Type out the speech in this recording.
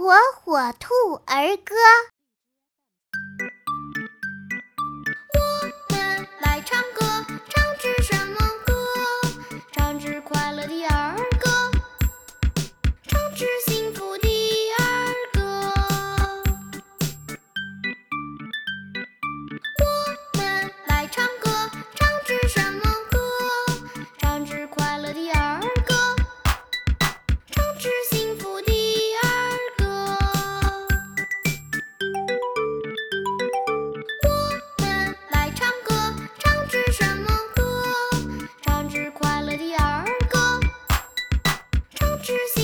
火火兔儿歌。我们来唱歌唱支什么歌唱支快乐的儿歌。Scriptures